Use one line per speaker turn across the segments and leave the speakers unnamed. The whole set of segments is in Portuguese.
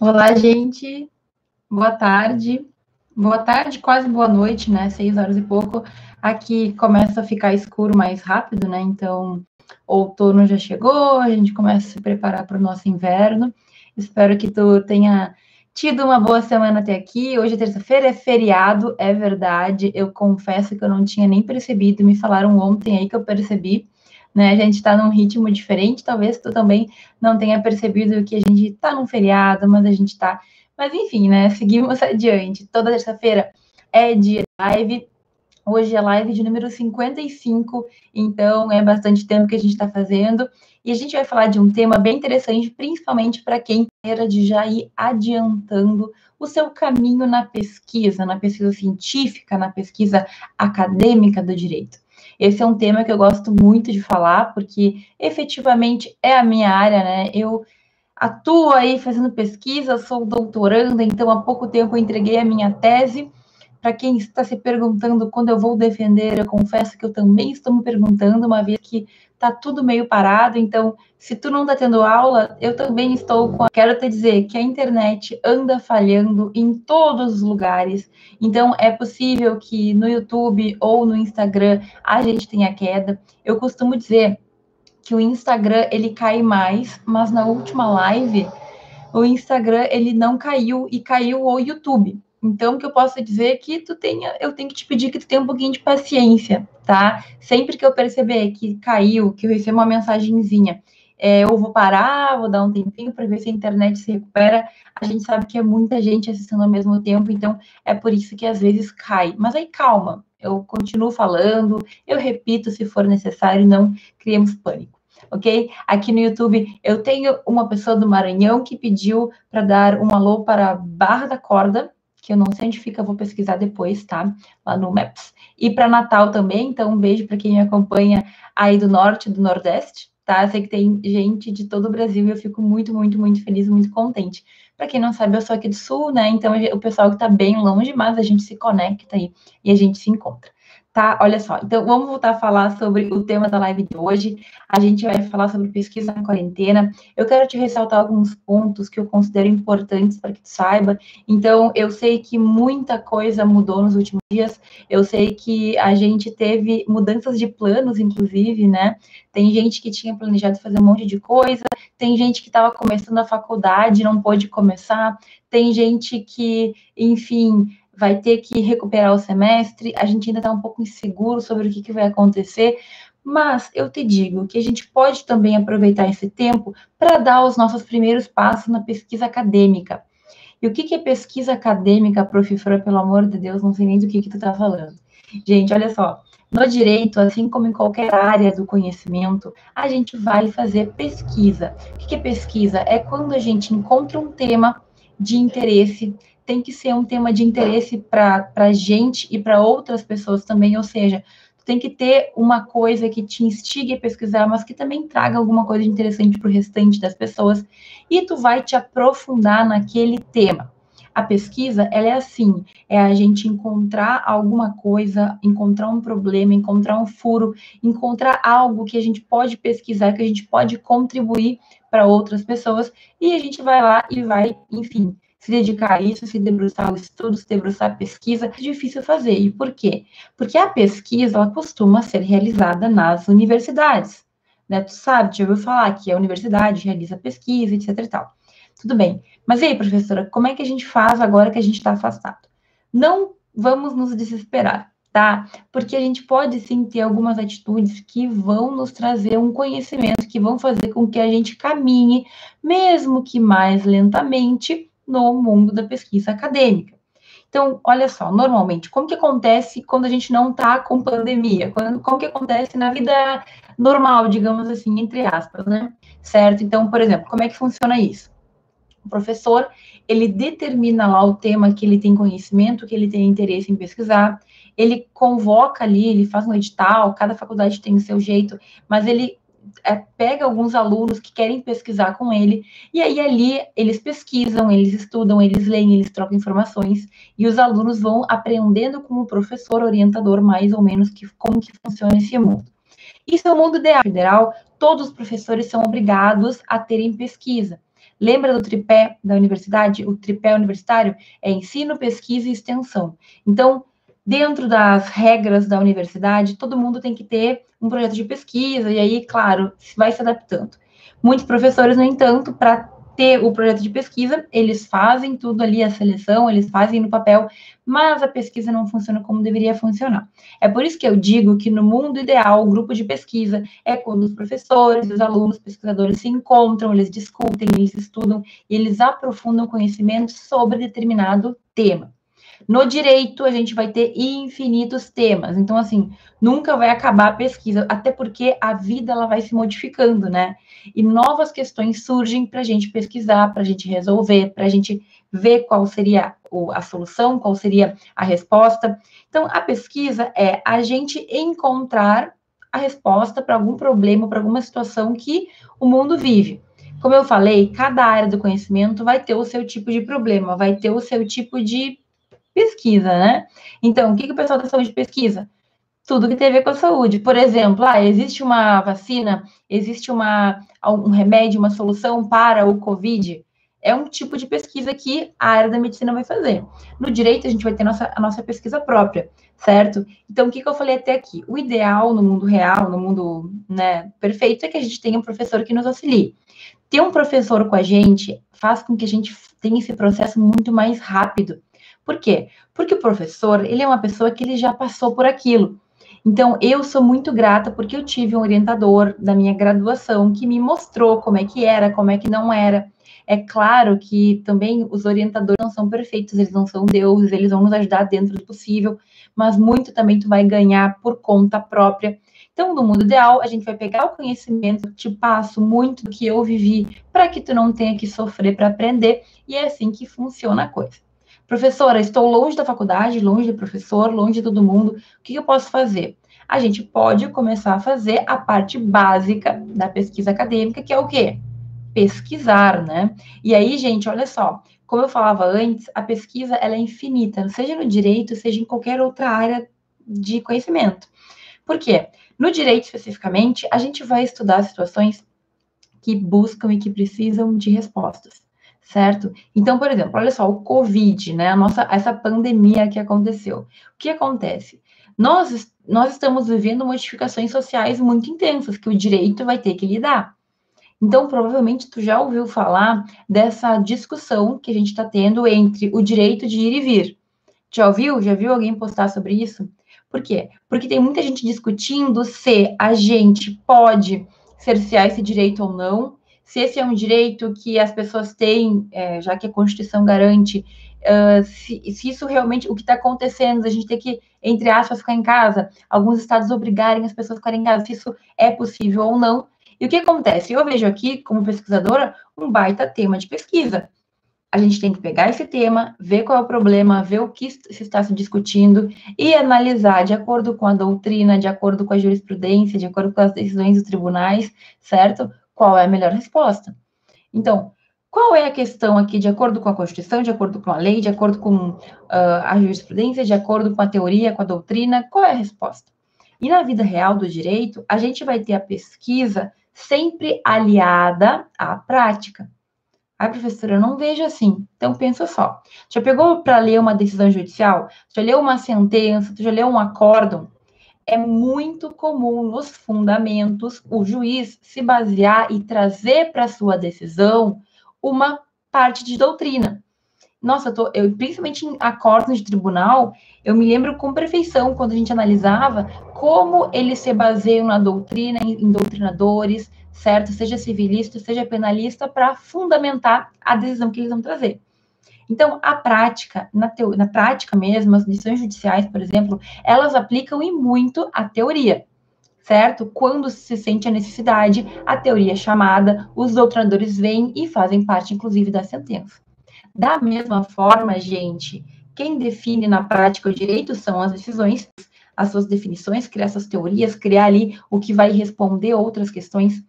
Olá, gente. Boa tarde. Boa tarde, quase boa noite, né? Seis horas e pouco. Aqui começa a ficar escuro mais rápido, né? Então, outono já chegou, a gente começa a se preparar para o nosso inverno. Espero que tu tenha tido uma boa semana até aqui. Hoje é terça-feira, é feriado, é verdade. Eu confesso que eu não tinha nem percebido, me falaram ontem aí que eu percebi. Né? A gente está num ritmo diferente, talvez tu também não tenha percebido que a gente está num feriado, mas a gente está. Mas enfim, né? Seguimos adiante. Toda terça-feira é de live. Hoje é live de número 55, então é bastante tempo que a gente está fazendo. E a gente vai falar de um tema bem interessante, principalmente para quem queira de já ir adiantando o seu caminho na pesquisa, na pesquisa científica, na pesquisa acadêmica do direito. Esse é um tema que eu gosto muito de falar, porque efetivamente é a minha área, né? Eu atuo aí fazendo pesquisa, sou doutoranda, então há pouco tempo eu entreguei a minha tese para quem está se perguntando quando eu vou defender, eu confesso que eu também estou me perguntando, uma vez que está tudo meio parado. Então, se tu não está tendo aula, eu também estou com. Quero te dizer que a internet anda falhando em todos os lugares. Então, é possível que no YouTube ou no Instagram a gente tenha queda. Eu costumo dizer que o Instagram ele cai mais, mas na última live o Instagram ele não caiu e caiu o YouTube. Então, o que eu posso dizer é que tu tenha, eu tenho que te pedir que tu tenha um pouquinho de paciência, tá? Sempre que eu perceber que caiu, que eu recebo uma mensagenzinha, é, eu vou parar, vou dar um tempinho para ver se a internet se recupera. A gente sabe que é muita gente assistindo ao mesmo tempo, então é por isso que às vezes cai. Mas aí calma, eu continuo falando, eu repito se for necessário, não criemos pânico ok? Aqui no YouTube eu tenho uma pessoa do Maranhão que pediu para dar um alô para Barra da Corda, que eu não sei onde fica, vou pesquisar depois, tá? Lá no Maps. E para Natal também, então um beijo para quem me acompanha aí do norte, do nordeste, tá? sei que tem gente de todo o Brasil e eu fico muito, muito, muito feliz, muito contente. Para quem não sabe, eu sou aqui do sul, né? Então o pessoal que está bem longe, mas a gente se conecta aí e a gente se encontra tá? Olha só, então vamos voltar a falar sobre o tema da live de hoje. A gente vai falar sobre pesquisa na quarentena. Eu quero te ressaltar alguns pontos que eu considero importantes para que tu saiba. Então, eu sei que muita coisa mudou nos últimos dias. Eu sei que a gente teve mudanças de planos, inclusive, né? Tem gente que tinha planejado fazer um monte de coisa, tem gente que estava começando a faculdade, não pôde começar, tem gente que, enfim, vai ter que recuperar o semestre, a gente ainda está um pouco inseguro sobre o que, que vai acontecer, mas eu te digo que a gente pode também aproveitar esse tempo para dar os nossos primeiros passos na pesquisa acadêmica. E o que, que é pesquisa acadêmica, professora, pelo amor de Deus, não sei nem do que, que tu está falando. Gente, olha só, no direito, assim como em qualquer área do conhecimento, a gente vai fazer pesquisa. O que, é pesquisa? É quando a gente encontra um tema de interesse tem que ser um tema de interesse para a gente e para outras pessoas também, ou seja, tem que ter uma coisa que te instigue a pesquisar, mas que também traga alguma coisa interessante para o restante das pessoas, e tu vai te aprofundar naquele tema. A pesquisa, ela é assim, é a gente encontrar alguma coisa, encontrar um problema, encontrar um furo, encontrar algo que a gente pode pesquisar, que a gente pode contribuir para outras pessoas, e a gente vai lá e vai, enfim, se dedicar a isso, se debruçar ao estudo, se debruçar à pesquisa, é difícil fazer. E por quê? Porque a pesquisa ela costuma ser realizada nas universidades. Né? Tu sabe, já ouviu falar que a universidade realiza pesquisa, etc e tal. Tudo bem. Mas e aí, professora, como é que a gente faz agora que a gente está afastado? Não vamos nos desesperar, tá? Porque a gente pode sim ter algumas atitudes que vão nos trazer um conhecimento, que vão fazer com que a gente caminhe, mesmo que mais lentamente, no mundo da pesquisa acadêmica. Então, olha só, normalmente, como que acontece quando a gente não está com pandemia? Quando, como que acontece na vida normal, digamos assim, entre aspas, né? Certo? Então, por exemplo, como é que funciona isso? O professor, ele determina lá o tema que ele tem conhecimento, que ele tem interesse em pesquisar, ele convoca ali, ele faz um edital, cada faculdade tem o seu jeito, mas ele é, pega alguns alunos que querem pesquisar com ele, e aí ali eles pesquisam, eles estudam, eles leem, eles trocam informações, e os alunos vão aprendendo com o professor orientador, mais ou menos, que, como que funciona esse mundo. Isso é o mundo ideal federal, todos os professores são obrigados a terem pesquisa. Lembra do tripé da universidade? O tripé universitário é ensino, pesquisa e extensão. Então, dentro das regras da universidade, todo mundo tem que ter um projeto de pesquisa, e aí, claro, vai se adaptando. Muitos professores, no entanto, para ter o projeto de pesquisa, eles fazem tudo ali, a seleção, eles fazem no papel, mas a pesquisa não funciona como deveria funcionar. É por isso que eu digo que no mundo ideal, o grupo de pesquisa é quando os professores, os alunos, os pesquisadores se encontram, eles discutem, eles estudam, eles aprofundam conhecimento sobre determinado tema. No direito, a gente vai ter infinitos temas. Então, assim, nunca vai acabar a pesquisa, até porque a vida ela vai se modificando, né? E novas questões surgem para a gente pesquisar, para a gente resolver, para a gente ver qual seria a solução, qual seria a resposta. Então, a pesquisa é a gente encontrar a resposta para algum problema, para alguma situação que o mundo vive. Como eu falei, cada área do conhecimento vai ter o seu tipo de problema, vai ter o seu tipo de pesquisa, né? Então, o que, que o pessoal da saúde pesquisa? Tudo que tem a ver com a saúde. Por exemplo, ah, existe uma vacina, existe uma, um remédio, uma solução para o Covid? É um tipo de pesquisa que a área da medicina vai fazer. No direito, a gente vai ter nossa, a nossa pesquisa própria, certo? Então, o que, que eu falei até aqui? O ideal no mundo real, no mundo né, perfeito, é que a gente tenha um professor que nos auxilie. Ter um professor com a gente faz com que a gente tenha esse processo muito mais rápido. Por quê? Porque o professor, ele é uma pessoa que ele já passou por aquilo. Então, eu sou muito grata porque eu tive um orientador da minha graduação que me mostrou como é que era, como é que não era. É claro que também os orientadores não são perfeitos, eles não são deuses, eles vão nos ajudar dentro do possível, mas muito também tu vai ganhar por conta própria. Então, no mundo ideal, a gente vai pegar o conhecimento, te passo muito do que eu vivi, para que tu não tenha que sofrer para aprender, e é assim que funciona a coisa. Professora, estou longe da faculdade, longe do professor, longe de todo mundo. O que eu posso fazer? A gente pode começar a fazer a parte básica da pesquisa acadêmica, que é o quê? Pesquisar, né? E aí, gente, olha só, como eu falava antes, a pesquisa ela é infinita, seja no direito, seja em qualquer outra área de conhecimento. Por quê? No direito, especificamente, a gente vai estudar situações que buscam e que precisam de respostas certo? Então, por exemplo, olha só, o Covid, né? A nossa, essa pandemia que aconteceu. O que acontece? Nós, nós estamos vivendo modificações sociais muito intensas que o direito vai ter que lidar. Então, provavelmente, tu já ouviu falar dessa discussão que a gente está tendo entre o direito de ir e vir. Já ouviu? Já viu alguém postar sobre isso? Por quê? Porque tem muita gente discutindo se a gente pode cercear esse direito ou não, se esse é um direito que as pessoas têm, é, já que a Constituição garante, uh, se, se, isso realmente, o que está acontecendo, a gente tem que, entre aspas, ficar em casa, alguns estados obrigarem as pessoas a ficarem em casa, se isso é possível ou não. E o que acontece? Eu vejo aqui, como pesquisadora, um baita tema de pesquisa. A gente tem que pegar esse tema, ver qual é o problema, ver o que se está se discutindo e analisar de acordo com a doutrina, de acordo com a jurisprudência, de acordo com as decisões dos tribunais, certo? Qual é a melhor resposta. Então, qual é a questão aqui, de acordo com a Constituição, de acordo com a lei, de acordo com uh, a jurisprudência, de acordo com a teoria, com a doutrina, qual é a resposta? E na vida real do direito, a gente vai ter a pesquisa sempre aliada à prática. Ai, professora, eu não vejo assim. Então, pensa só. Já pegou para ler uma decisão judicial? Já leu uma sentença? Já leu um acórdão? É muito comum nos fundamentos o juiz se basear e trazer para sua decisão uma parte de doutrina. Nossa, eu, tô, eu principalmente em acordos de tribunal, eu me lembro com perfeição quando a gente analisava como eles se baseiam na doutrina, em, em doutrinadores, certo? Seja civilista, seja penalista, para fundamentar a decisão que eles vão trazer. Então, a prática, na, teo, na prática mesmo, as decisões judiciais, por exemplo, elas aplicam e muito a teoria, certo? Quando se sente a necessidade, a teoria é chamada, os doutrinadores vêm e fazem parte, inclusive, da sentença. Da mesma forma, gente, quem define na prática o direito são as decisões, as suas definições, criar essas teorias, criar ali o que vai responder outras questões.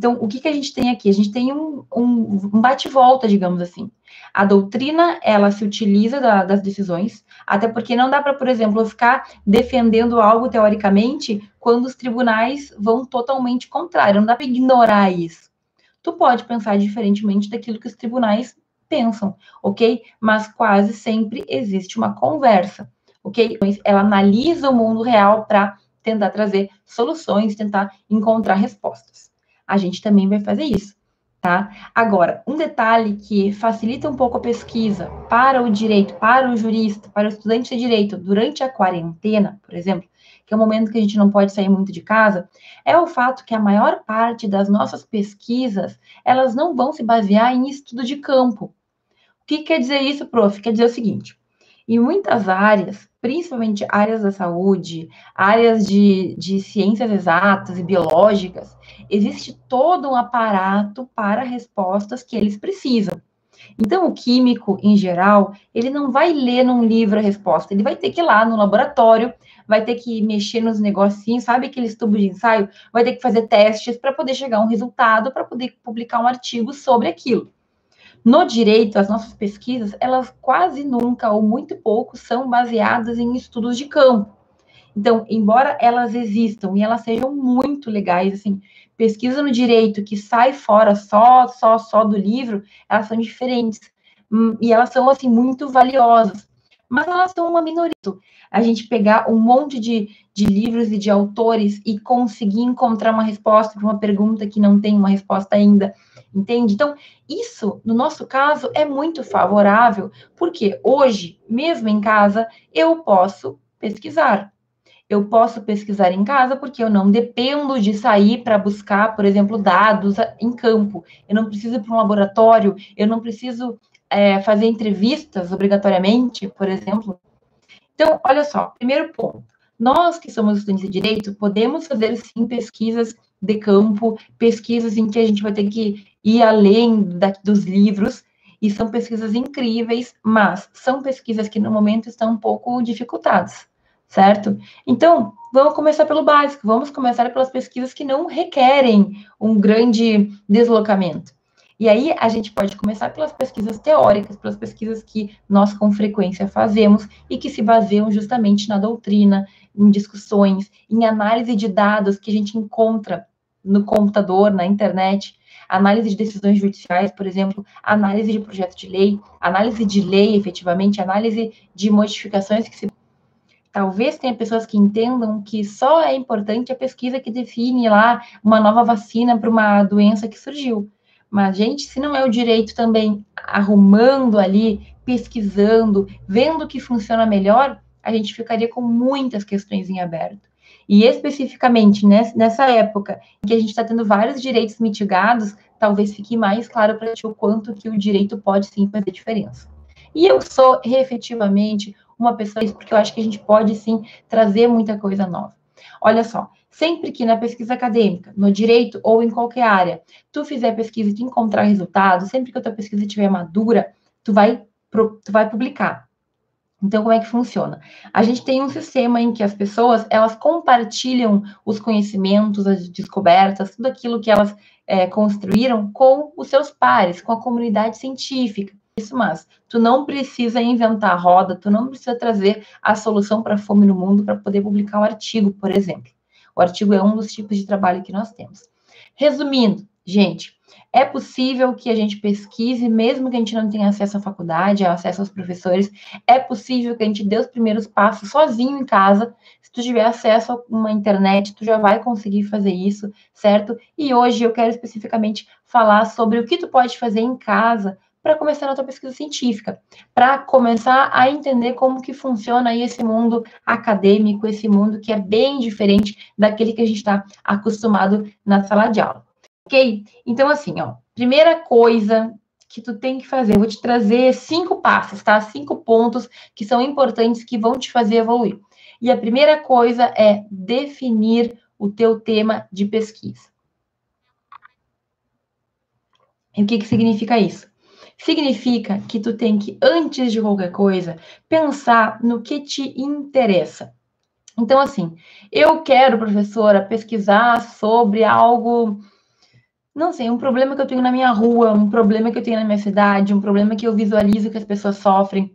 Então, o que, que a gente tem aqui? A gente tem um, um, um bate-volta, digamos assim. A doutrina, ela se utiliza da, das decisões, até porque não dá para, por exemplo, ficar defendendo algo teoricamente quando os tribunais vão totalmente contrário, não dá para ignorar isso. Tu pode pensar diferentemente daquilo que os tribunais pensam, ok? Mas quase sempre existe uma conversa, ok? Ela analisa o mundo real para tentar trazer soluções, tentar encontrar respostas. A gente também vai fazer isso, tá? Agora, um detalhe que facilita um pouco a pesquisa para o direito, para o jurista, para o estudante de direito durante a quarentena, por exemplo, que é o momento que a gente não pode sair muito de casa, é o fato que a maior parte das nossas pesquisas, elas não vão se basear em estudo de campo. O que quer dizer isso, prof? Quer dizer o seguinte, em muitas áreas, principalmente áreas da saúde, áreas de, de ciências exatas e biológicas, existe todo um aparato para respostas que eles precisam. Então, o químico, em geral, ele não vai ler num livro a resposta, ele vai ter que ir lá no laboratório, vai ter que mexer nos negocinhos, sabe aqueles tubos de ensaio? Vai ter que fazer testes para poder chegar a um resultado, para poder publicar um artigo sobre aquilo. No direito, as nossas pesquisas, elas quase nunca ou muito pouco são baseadas em estudos de campo. Então, embora elas existam e elas sejam muito legais, assim, pesquisa no direito que sai fora só, só, só do livro, elas são diferentes. Hum, e elas são, assim, muito valiosas. Mas elas são uma minoria. A gente pegar um monte de, de livros e de autores e conseguir encontrar uma resposta para uma pergunta que não tem uma resposta ainda, entende? Então, isso, no nosso caso, é muito favorável, porque hoje, mesmo em casa, eu posso pesquisar eu posso pesquisar em casa porque eu não dependo de sair para buscar, por exemplo, dados em campo. Eu não preciso ir para um laboratório, eu não preciso é, fazer entrevistas obrigatoriamente, por exemplo. Então, olha só, primeiro ponto. Nós que somos estudantes de direito, podemos fazer sim pesquisas de campo, pesquisas em que a gente vai ter que ir além da, dos livros, e são pesquisas incríveis, mas são pesquisas que no momento estão um pouco dificultadas certo? Então, vamos começar pelo básico, vamos começar pelas pesquisas que não requerem um grande deslocamento. E aí a gente pode começar pelas pesquisas teóricas, pelas pesquisas que nós com frequência fazemos e que se baseiam justamente na doutrina, em discussões, em análise de dados que a gente encontra no computador, na internet, análise de decisões judiciais, por exemplo, análise de projeto de lei, análise de lei, efetivamente, análise de modificações que se Talvez tenha pessoas que entendam que só é importante a pesquisa que define lá uma nova vacina para uma doença que surgiu. Mas, gente, se não é o direito também arrumando ali, pesquisando, vendo o que funciona melhor, a gente ficaria com muitas questões em aberto. E especificamente nessa época em que a gente está tendo vários direitos mitigados, talvez fique mais claro para ti o quanto que o direito pode sim fazer diferença. E eu sou efetivamente uma pessoa porque eu acho que a gente pode sim trazer muita coisa nova. Olha só, sempre que na pesquisa acadêmica, no direito ou em qualquer área, tu fizer pesquisa e encontrar resultado, sempre que a tua pesquisa estiver madura, tu vai, tu vai publicar. Então, como é que funciona? A gente tem um sistema em que as pessoas, elas compartilham os conhecimentos, as descobertas, tudo aquilo que elas é, construíram com os seus pares, com a comunidade científica isso, mas tu não precisa inventar a roda, tu não precisa trazer a solução para a fome no mundo para poder publicar um artigo, por exemplo. O artigo é um dos tipos de trabalho que nós temos. Resumindo, gente, é possível que a gente pesquise, mesmo que a gente não tenha acesso à faculdade, acesso aos professores, é possível que a gente dê os primeiros passos sozinho em casa. Se tu tiver acesso a uma internet, tu já vai conseguir fazer isso, certo? E hoje eu quero especificamente falar sobre o que tu pode fazer em casa para começar a tua pesquisa científica, para começar a entender como que funciona aí esse mundo acadêmico, esse mundo que é bem diferente daquele que a gente está acostumado na sala de aula. Ok? Então, assim, ó, primeira coisa que tu tem que fazer, eu vou te trazer cinco passos, tá? Cinco pontos que são importantes que vão te fazer evoluir. E a primeira coisa é definir o teu tema de pesquisa. E o que, que significa isso? significa que tu tem que, antes de qualquer coisa, pensar no que te interessa. Então, assim, eu quero, professora, pesquisar sobre algo, não sei, um problema que eu tenho na minha rua, um problema que eu tenho na minha cidade, um problema que eu visualizo que as pessoas sofrem.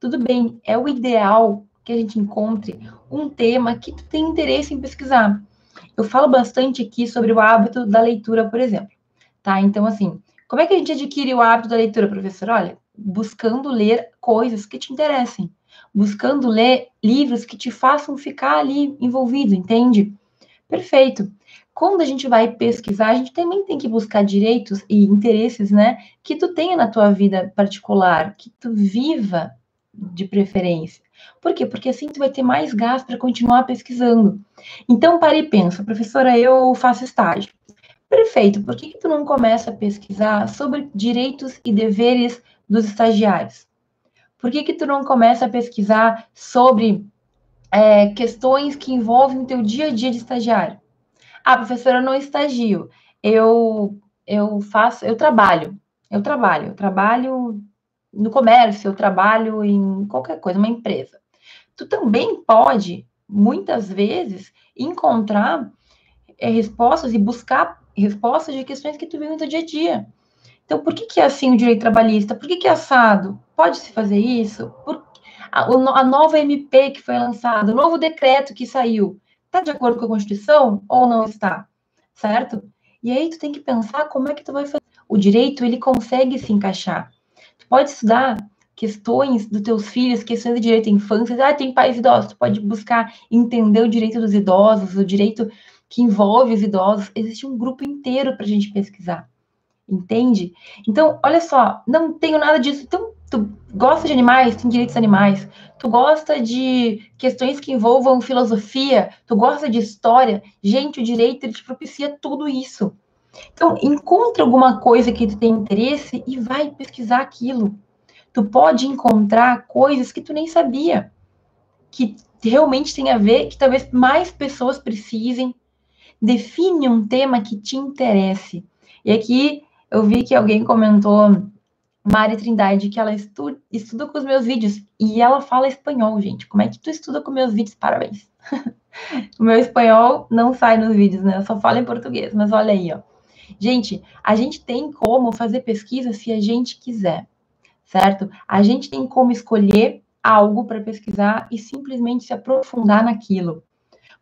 Tudo bem, é o ideal que a gente encontre um tema que tu tem interesse em pesquisar. Eu falo bastante aqui sobre o hábito da leitura, por exemplo. tá? Então, assim, como é que a gente adquire o hábito da leitura, professor? Olha, buscando ler coisas que te interessem, buscando ler livros que te façam ficar ali envolvido, entende? Perfeito. Quando a gente vai pesquisar, a gente também tem que buscar direitos e interesses, né, que tu tenha na tua vida particular, que tu viva de preferência. Por quê? Porque assim tu vai ter mais gás para continuar pesquisando. Então, pare e pensa, professora, eu faço estágio. Perfeito, por que, que tu não começa a pesquisar sobre direitos e deveres dos estagiários? Por que, que tu não começa a pesquisar sobre é, questões que envolvem o teu dia a dia de estagiário? Ah, professora, eu não estagio. Eu, eu faço, eu trabalho. Eu trabalho. Eu trabalho no comércio, eu trabalho em qualquer coisa, uma empresa. Tu também pode, muitas vezes, encontrar é, respostas e buscar respostas de questões que tu vê no teu dia a dia. Então, por que, que é assim o direito trabalhista? Por que, que é assado? Pode-se fazer isso? Por... A, a nova MP que foi lançada, o novo decreto que saiu, Está de acordo com a Constituição ou não está? Certo? E aí tu tem que pensar como é que tu vai fazer. O direito, ele consegue se encaixar. Tu pode estudar questões dos teus filhos, questões de direito à infância. Ah, tem pais idosos. Tu pode buscar entender o direito dos idosos, o direito que envolve os idosos. Existe um grupo inteiro para a gente pesquisar. Entende? Então, olha só, não tenho nada disso. Então, tu gosta de animais, tem direitos animais, tu gosta de questões que envolvam filosofia, tu gosta de história, gente, o direito ele te propicia tudo isso. Então, encontra alguma coisa que tu tem interesse e vai pesquisar aquilo. Tu pode encontrar coisas que tu nem sabia, que realmente tem a ver, que talvez mais pessoas precisem. Define um tema que te interesse. E aqui eu vi que alguém comentou Mari Trindade, que ela estuda, estuda com os meus vídeos e ela fala espanhol, gente. Como é que tu estuda com meus vídeos? Parabéns. o meu espanhol não sai nos vídeos, né? Eu só falo em português, mas olha aí, ó. Gente, a gente tem como fazer pesquisa se a gente quiser, certo? A gente tem como escolher algo para pesquisar e simplesmente se aprofundar naquilo.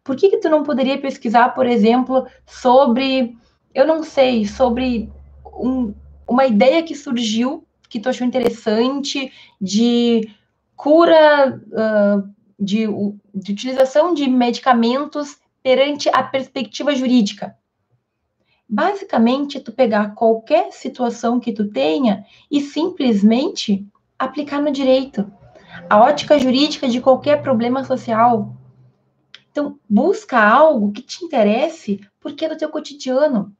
Por que que tu não poderia pesquisar, por exemplo, sobre, eu não sei, sobre um, uma ideia que surgiu que tu achou interessante de cura, uh, de, de utilização de medicamentos perante a perspectiva jurídica. Basicamente, tu pegar qualquer situação que tu tenha e simplesmente aplicar no direito. A ótica jurídica de qualquer problema social. Então, busca algo que te interesse porque é do teu cotidiano,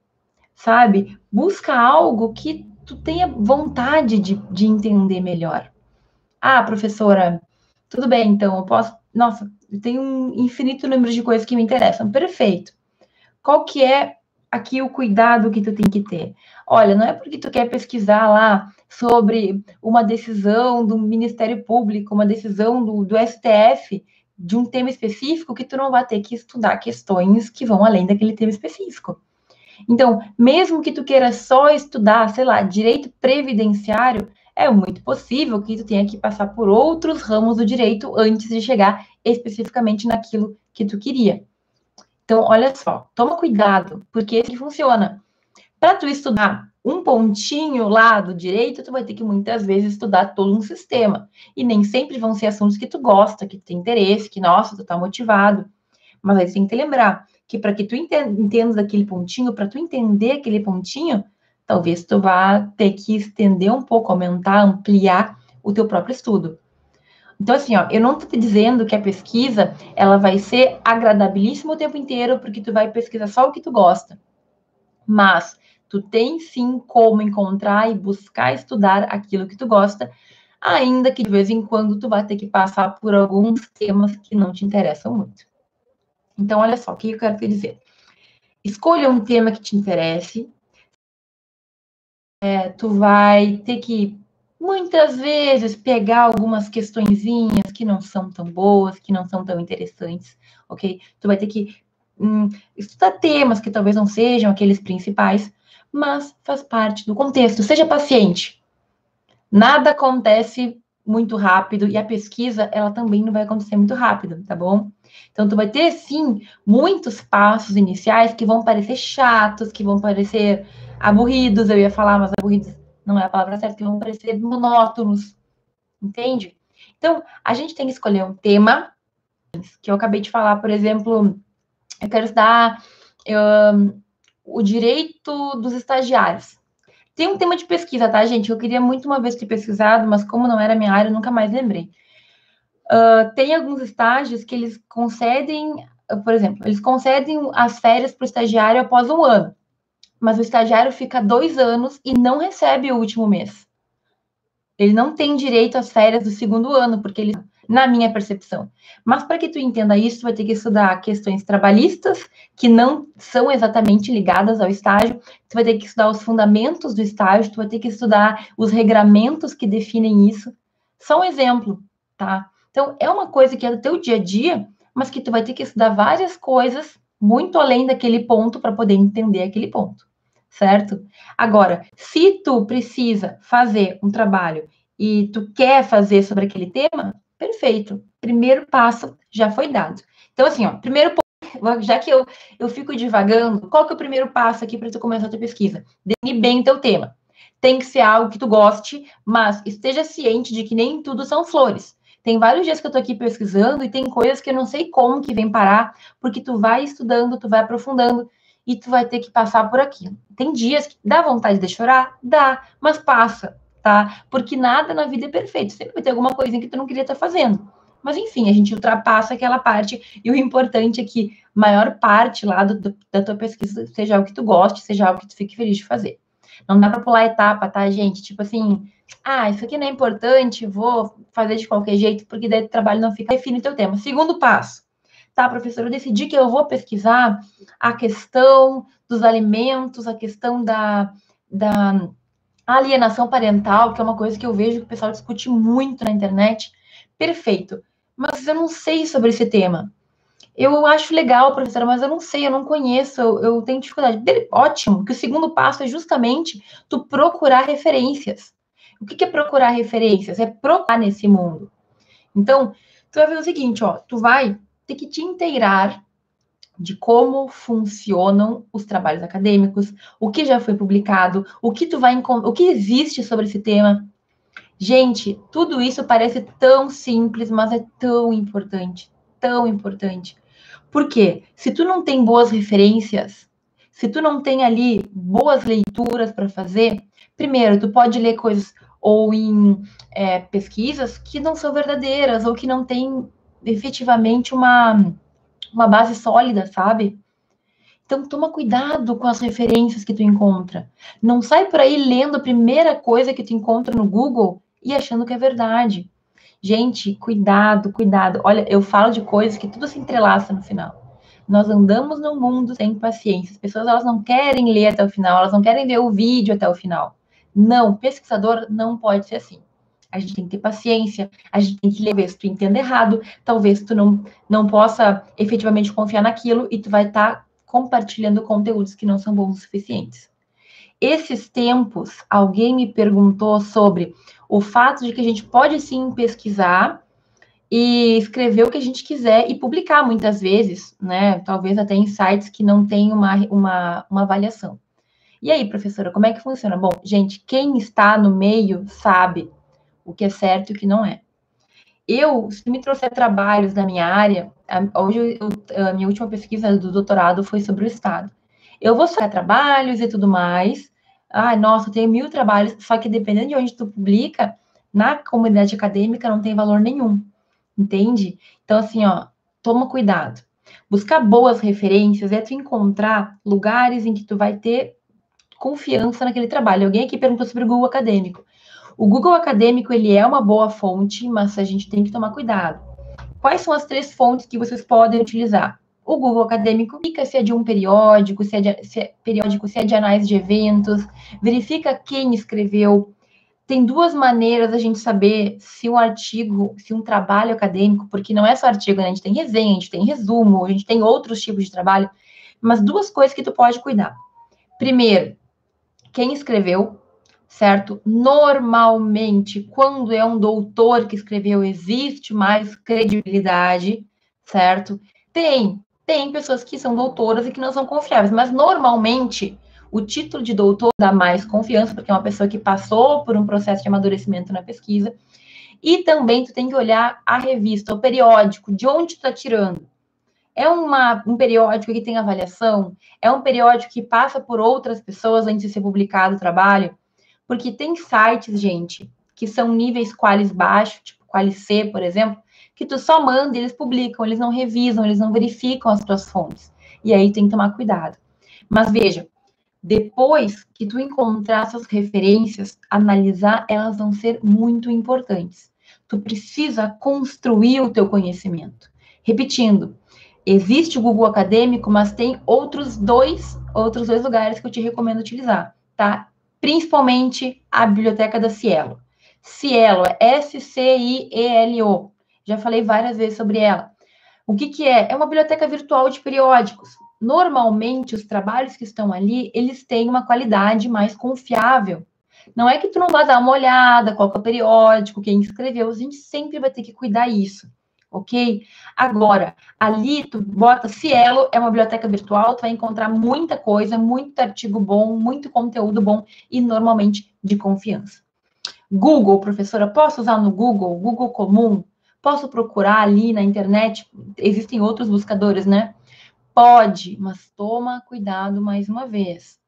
sabe? Busca algo que tu tenha vontade de, de entender melhor. Ah, professora, tudo bem, então eu posso. Nossa, eu tenho um infinito número de coisas que me interessam. Perfeito. Qual que é aqui o cuidado que tu tem que ter? Olha, não é porque tu quer pesquisar lá sobre uma decisão do Ministério Público, uma decisão do, do STF de um tema específico que tu não vai ter que estudar questões que vão além daquele tema específico. Então, mesmo que tu queira só estudar, sei lá, direito previdenciário, é muito possível que tu tenha que passar por outros ramos do direito antes de chegar especificamente naquilo que tu queria. Então, olha só, toma cuidado, porque esse funciona. Para tu estudar um pontinho lá do direito, tu vai ter que muitas vezes estudar todo um sistema. E nem sempre vão ser assuntos que tu gosta, que tu tem interesse, que, nossa, tu tá motivado. Mas aí tu tem que te lembrar que para que tu entendas aquele pontinho, para tu entender aquele pontinho, talvez tu vá ter que estender um pouco, aumentar, ampliar o teu próprio estudo. Então, assim, ó, eu não estou te dizendo que a pesquisa, ela vai ser agradabilíssima o tempo inteiro, porque tu vai pesquisar só o que tu gosta. Mas tu tem sim como encontrar e buscar estudar aquilo que tu gosta, ainda que de vez em quando tu vai ter que passar por alguns temas que não te interessam muito. Então, olha só, o que eu quero te dizer? Escolha um tema que te interesse. É, tu vai ter que, muitas vezes, pegar algumas questõezinhas que não são tão boas, que não são tão interessantes, ok? Tu vai ter que hum, estudar temas que talvez não sejam aqueles principais, mas faz parte do contexto. Seja paciente. Nada acontece muito rápido e a pesquisa, ela também não vai acontecer muito rápido, tá bom? Então, tu vai ter, sim, muitos passos iniciais que vão parecer chatos, que vão parecer aburridos, eu ia falar, mas aburridos não é a palavra certa, que vão parecer monótonos, entende? Então, a gente tem que escolher um tema, que eu acabei de falar, por exemplo, eu quero estudar um, o direito dos estagiários. Tem um tema de pesquisa, tá, gente? Eu queria muito uma vez ter pesquisado, mas como não era minha área, eu nunca mais lembrei. Uh, tem alguns estágios que eles concedem, por exemplo, eles concedem as férias para o estagiário após um ano, mas o estagiário fica dois anos e não recebe o último mês. Ele não tem direito às férias do segundo ano, porque ele, na minha percepção. Mas para que tu entenda isso, tu vai ter que estudar questões trabalhistas, que não são exatamente ligadas ao estágio. Tu vai ter que estudar os fundamentos do estágio, tu vai ter que estudar os regramentos que definem isso. Só um exemplo, tá? Então, é uma coisa que é do teu dia a dia, mas que tu vai ter que estudar várias coisas muito além daquele ponto para poder entender aquele ponto certo? Agora, se tu precisa fazer um trabalho e tu quer fazer sobre aquele tema, perfeito. Primeiro passo já foi dado. Então, assim, ó, primeiro já que eu, eu fico divagando, qual que é o primeiro passo aqui para tu começar a tua pesquisa? Define bem o teu tema. Tem que ser algo que tu goste, mas esteja ciente de que nem tudo são flores. Tem vários dias que eu tô aqui pesquisando e tem coisas que eu não sei como que vem parar, porque tu vai estudando, tu vai aprofundando e tu vai ter que passar por aquilo. Tem dias que dá vontade de chorar? Dá, mas passa, tá? Porque nada na vida é perfeito. Sempre vai ter alguma coisinha que tu não queria estar fazendo. Mas enfim, a gente ultrapassa aquela parte e o importante é que maior parte lá do, do, da tua pesquisa seja algo que tu goste, seja algo que tu fique feliz de fazer. Não dá para pular etapa, tá, gente? Tipo assim, ah, isso aqui não é importante, vou fazer de qualquer jeito, porque daí o trabalho não fica. Define teu tema. Segundo passo, tá, professor, eu decidi que eu vou pesquisar a questão dos alimentos, a questão da, da alienação parental, que é uma coisa que eu vejo que o pessoal discute muito na internet. Perfeito. Mas eu não sei sobre esse tema. Eu acho legal, professora, mas eu não sei, eu não conheço, eu, eu tenho dificuldade. Ótimo, que o segundo passo é justamente tu procurar referências. O que, que é procurar referências? É procurar nesse mundo. Então, tu vai fazer o seguinte, ó, tu vai ter que te inteirar de como funcionam os trabalhos acadêmicos, o que já foi publicado, o que tu vai o que existe sobre esse tema. Gente, tudo isso parece tão simples, mas é tão importante, tão importante. Por quê? Se tu não tem boas referências, se tu não tem ali boas leituras para fazer, primeiro, tu pode ler coisas ou em é, pesquisas que não são verdadeiras ou que não têm efetivamente uma, uma base sólida, sabe? Então toma cuidado com as referências que tu encontra. Não sai por aí lendo a primeira coisa que tu encontra no Google e achando que é verdade. Gente, cuidado, cuidado. Olha, eu falo de coisas que tudo se entrelaça no final. Nós andamos no mundo sem paciência. As pessoas elas não querem ler até o final, elas não querem ver o vídeo até o final. Não, pesquisador não pode ser assim a gente tem que ter paciência, a gente tem que ler, se tu entende errado, talvez tu não, não possa efetivamente confiar naquilo e tu vai estar tá compartilhando conteúdos que não são bons o suficientes. Esses tempos, alguém me perguntou sobre o fato de que a gente pode sim pesquisar e escrever o que a gente quiser e publicar muitas vezes, né? Talvez até em sites que não têm uma, uma, uma avaliação. E aí, professora, como é que funciona? Bom, gente, quem está no meio sabe o que é certo e o que não é. Eu, se me trouxer trabalhos da minha área, hoje eu, a minha última pesquisa do doutorado foi sobre o Estado. Eu vou sair trabalhos e tudo mais. Ai, nossa, eu tenho mil trabalhos, só que dependendo de onde tu publica, na comunidade acadêmica não tem valor nenhum. Entende? Então, assim, ó, toma cuidado. Buscar boas referências é tu encontrar lugares em que tu vai ter confiança naquele trabalho. Alguém aqui perguntou sobre o Google Acadêmico. O Google Acadêmico ele é uma boa fonte, mas a gente tem que tomar cuidado. Quais são as três fontes que vocês podem utilizar? O Google Acadêmico verifica se é de um periódico, se é de, se é periódico, se é de análise de eventos, verifica quem escreveu. Tem duas maneiras a gente saber se um artigo, se um trabalho acadêmico, porque não é só artigo, né? a gente tem resenha, a gente tem resumo, a gente tem outros tipos de trabalho, mas duas coisas que tu pode cuidar. Primeiro, quem escreveu, certo? Normalmente, quando é um doutor que escreveu, existe mais credibilidade, certo? Tem, tem pessoas que são doutoras e que não são confiáveis, mas normalmente O título de doutor dá mais confiança, porque é uma pessoa que passou por um processo de amadurecimento na pesquisa. E também tu tem que olhar a revista, o periódico, de onde tu está tirando. É uma, um periódico que tem avaliação? É um periódico que passa por outras pessoas antes de ser publicado o trabalho? Porque tem sites, gente, que são níveis qualis baixos, tipo qualis C, por exemplo, que tu só manda eles publicam, eles não revisam, eles não verificam as tuas fontes. E aí tem que tomar cuidado. Mas veja, depois que tu encontrar essas referências, analisar, elas vão ser muito importantes. Tu precisa construir o teu conhecimento. Repetindo, existe o Google Acadêmico, mas tem outros dois, outros dois lugares que eu te recomendo utilizar, tá? Principalmente a biblioteca da Cielo. Cielo S-C-I-E-L-O. Já falei várias vezes sobre ela. O que, que é? É uma biblioteca virtual de periódicos. Normalmente, os trabalhos que estão ali, eles têm uma qualidade mais confiável. Não é que tu não vá dar uma olhada, qual é o periódico, quem escreveu, a gente sempre vai ter que cuidar isso, ok? Agora, ali tu bota Cielo, é uma biblioteca virtual, tu vai encontrar muita coisa, muito artigo bom, muito conteúdo bom e normalmente de confiança. Google, professora, posso usar no Google, Google comum? Posso procurar ali na internet? Existem outros buscadores, né? Pode, mas toma cuidado mais uma vez.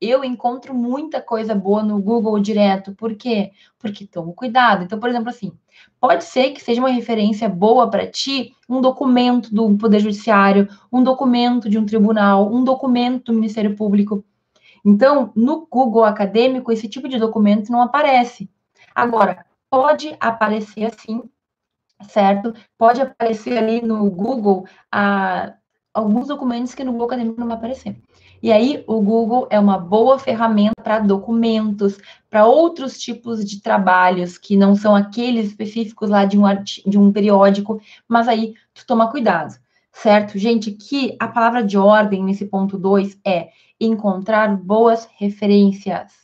Eu encontro muita coisa boa no Google direto. Por quê? Porque tomo cuidado. Então, por exemplo, assim, pode ser que seja uma referência boa para ti um documento do Poder Judiciário, um documento de um tribunal, um documento do Ministério Público. Então, no Google acadêmico, esse tipo de documento não aparece. Agora, pode aparecer assim, certo? Pode aparecer ali no Google ah, alguns documentos que no Google Acadêmico não vai aparecer. E aí, o Google é uma boa ferramenta para documentos, para outros tipos de trabalhos que não são aqueles específicos lá de um, de um periódico, mas aí tu toma cuidado, certo? Gente, que a palavra de ordem nesse ponto 2 é encontrar boas referências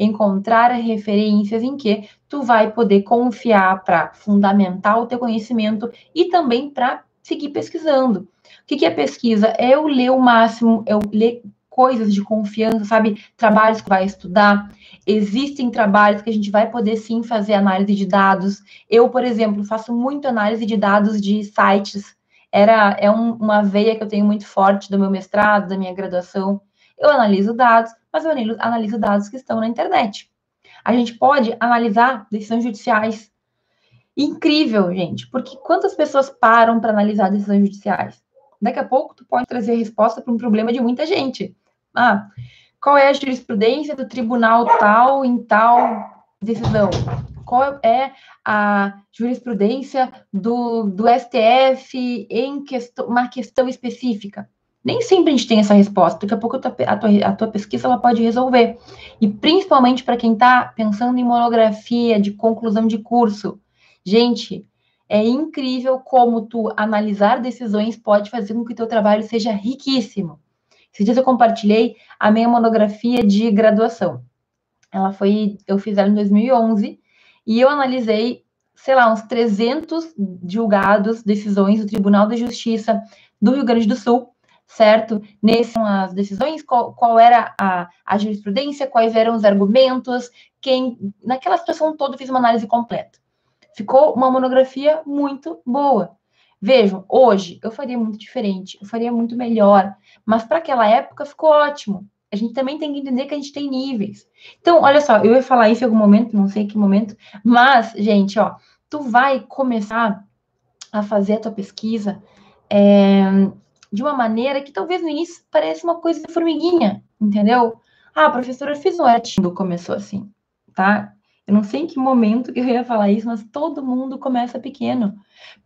encontrar referências em que tu vai poder confiar para fundamentar o teu conhecimento e também para seguir pesquisando. O que, que é pesquisa? É eu ler o máximo, eu ler coisas de confiança, sabe? Trabalhos que vai estudar. Existem trabalhos que a gente vai poder sim fazer análise de dados. Eu, por exemplo, faço muito análise de dados de sites. Era é um, uma veia que eu tenho muito forte do meu mestrado, da minha graduação. Eu analiso dados, mas eu analiso dados que estão na internet. A gente pode analisar decisões judiciais. Incrível, gente, porque quantas pessoas param para analisar decisões judiciais? Daqui a pouco tu pode trazer resposta para um problema de muita gente. Ah, qual é a jurisprudência do tribunal tal em tal decisão? Qual é a jurisprudência do, do STF em uma questão específica? Nem sempre a gente tem essa resposta, daqui a pouco a tua, a tua, a tua pesquisa ela pode resolver. E principalmente para quem está pensando em monografia, de conclusão de curso. Gente, é incrível como tu analisar decisões pode fazer com que o teu trabalho seja riquíssimo. Esses dias eu compartilhei a minha monografia de graduação. Ela foi, eu fiz ela em 2011, e eu analisei, sei lá, uns 300 julgados, decisões do Tribunal de Justiça do Rio Grande do Sul, certo? Nessas as decisões, qual, qual era a, a, jurisprudência, quais eram os argumentos, quem. Naquela situação toda, fiz uma análise completa. Ficou uma monografia muito boa. Vejam, hoje eu faria muito diferente, eu faria muito melhor, mas para aquela época ficou ótimo. A gente também tem que entender que a gente tem níveis. Então, olha só, eu ia falar isso em algum momento, não sei em que momento, mas, gente, ó, tu vai começar a fazer a tua pesquisa é, de uma maneira que talvez no início pareça uma coisa de formiguinha, entendeu? Ah, professora, eu fiz um artigo, começou assim, tá? Eu não sei em que momento que eu ia falar isso, mas todo mundo começa pequeno.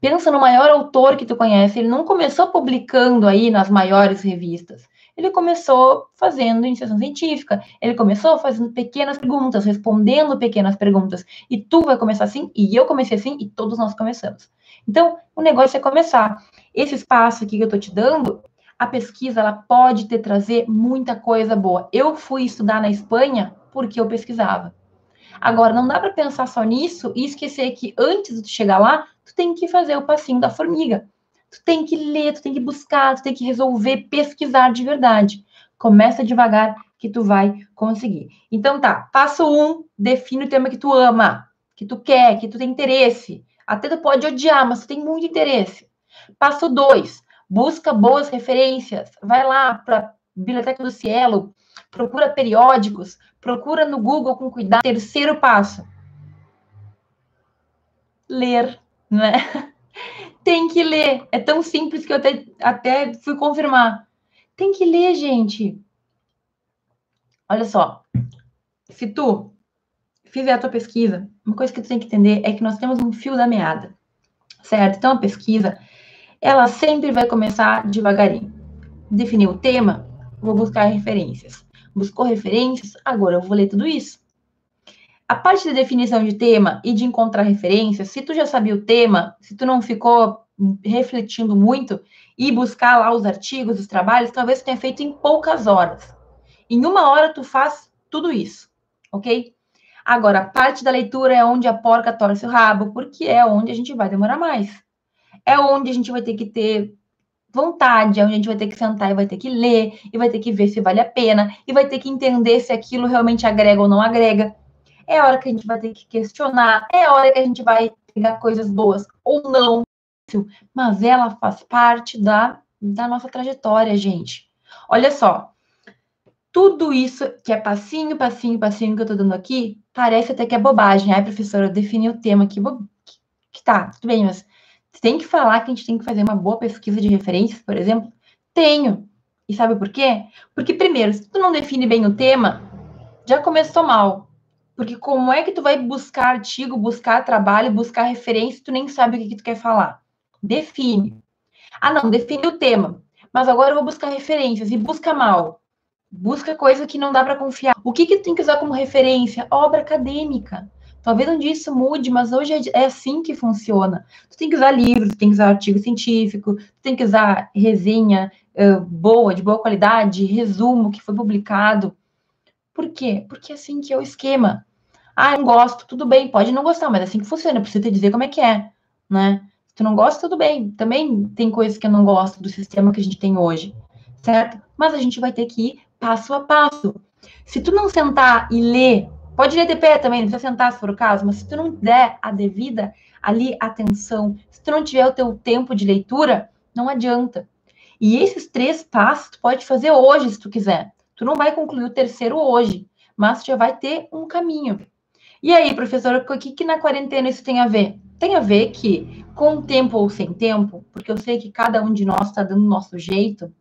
Pensa no maior autor que tu conhece, ele não começou publicando aí nas maiores revistas. Ele começou fazendo iniciação científica, ele começou fazendo pequenas perguntas, respondendo pequenas perguntas. E tu vai começar assim, e eu comecei assim, e todos nós começamos. Então, o negócio é começar. Esse espaço aqui que eu estou te dando, a pesquisa ela pode te trazer muita coisa boa. Eu fui estudar na Espanha porque eu pesquisava. Agora, não dá para pensar só nisso e esquecer que antes de chegar lá, tu tem que fazer o passinho da formiga. Tu tem que ler, tu tem que buscar, tu tem que resolver, pesquisar de verdade. Começa devagar, que tu vai conseguir. Então tá, passo um, define o tema que tu ama, que tu quer, que tu tem interesse. Até tu pode odiar, mas tu tem muito interesse. Passo dois, busca boas referências. Vai lá para Biblioteca do Cielo, procura periódicos, procura no Google com cuidado. Terceiro passo, ler, né? Tem que ler. É tão simples que eu até, até fui confirmar. Tem que ler, gente. Olha só. Se tu fizer a tua pesquisa, uma coisa que tu tem que entender é que nós temos um fio da meada, certo? Então, a pesquisa, ela sempre vai começar devagarinho. Definir o tema, vou buscar referências. Buscou referências, agora eu vou ler tudo isso. A parte da definição de tema e de encontrar referências, se tu já sabia o tema, se tu não ficou refletindo muito e buscar lá os artigos, os trabalhos, talvez tu tenha feito em poucas horas. Em uma hora tu faz tudo isso, ok? Agora, a parte da leitura é onde a porca torce o rabo, porque é onde a gente vai demorar mais. É onde a gente vai ter que ter vontade, é onde a gente vai ter que sentar e vai ter que ler, e vai ter que ver se vale a pena, e vai ter que entender se aquilo realmente agrega ou não agrega é a hora que a gente vai ter que questionar, é a hora que a gente vai pegar coisas boas ou não, mas ela faz parte da, da nossa trajetória, gente. Olha só, tudo isso que é passinho, passinho, passinho que eu tô dando aqui, parece até que é bobagem. Ai, professora, eu defini o tema que, que tá, tudo bem, mas tem que falar que a gente tem que fazer uma boa pesquisa de referências, por exemplo? Tenho. E sabe por quê? Porque, primeiro, se tu não define bem o tema, já começou mal. Porque como é que tu vai buscar artigo, buscar trabalho, buscar referência, tu nem sabe o que, que tu quer falar? Define. Ah, não, define o tema. Mas agora eu vou buscar referências e busca mal. Busca coisa que não dá para confiar. O que que tu tem que usar como referência? Obra acadêmica. Talvez um dia isso mude, mas hoje é, é assim que funciona. Tu tem que usar livros, tu tem que usar artigo científico, tu tem que usar resenha uh, boa, de boa qualidade, resumo que foi publicado. Por quê? Porque é assim que é o esquema. Ah, não gosto, tudo bem, pode não gostar, mas é assim que funciona, precisa te dizer como é que é, né? Se tu não gosta, tudo bem. Também tem coisas que eu não gosto do sistema que a gente tem hoje, certo? Mas a gente vai ter que ir passo a passo. Se tu não sentar e ler, pode ler de pé também, não precisa sentar se for o caso, mas se tu não der a devida ali atenção, se tu não tiver o teu tempo de leitura, não adianta. E esses três passos tu pode fazer hoje, se tu quiser. Tu não vai concluir o terceiro hoje, mas já vai ter um caminho. E aí, professora, o que, que na quarentena isso tem a ver? Tem a ver que, com tempo ou sem tempo, porque eu sei que cada um de nós está dando o nosso jeito,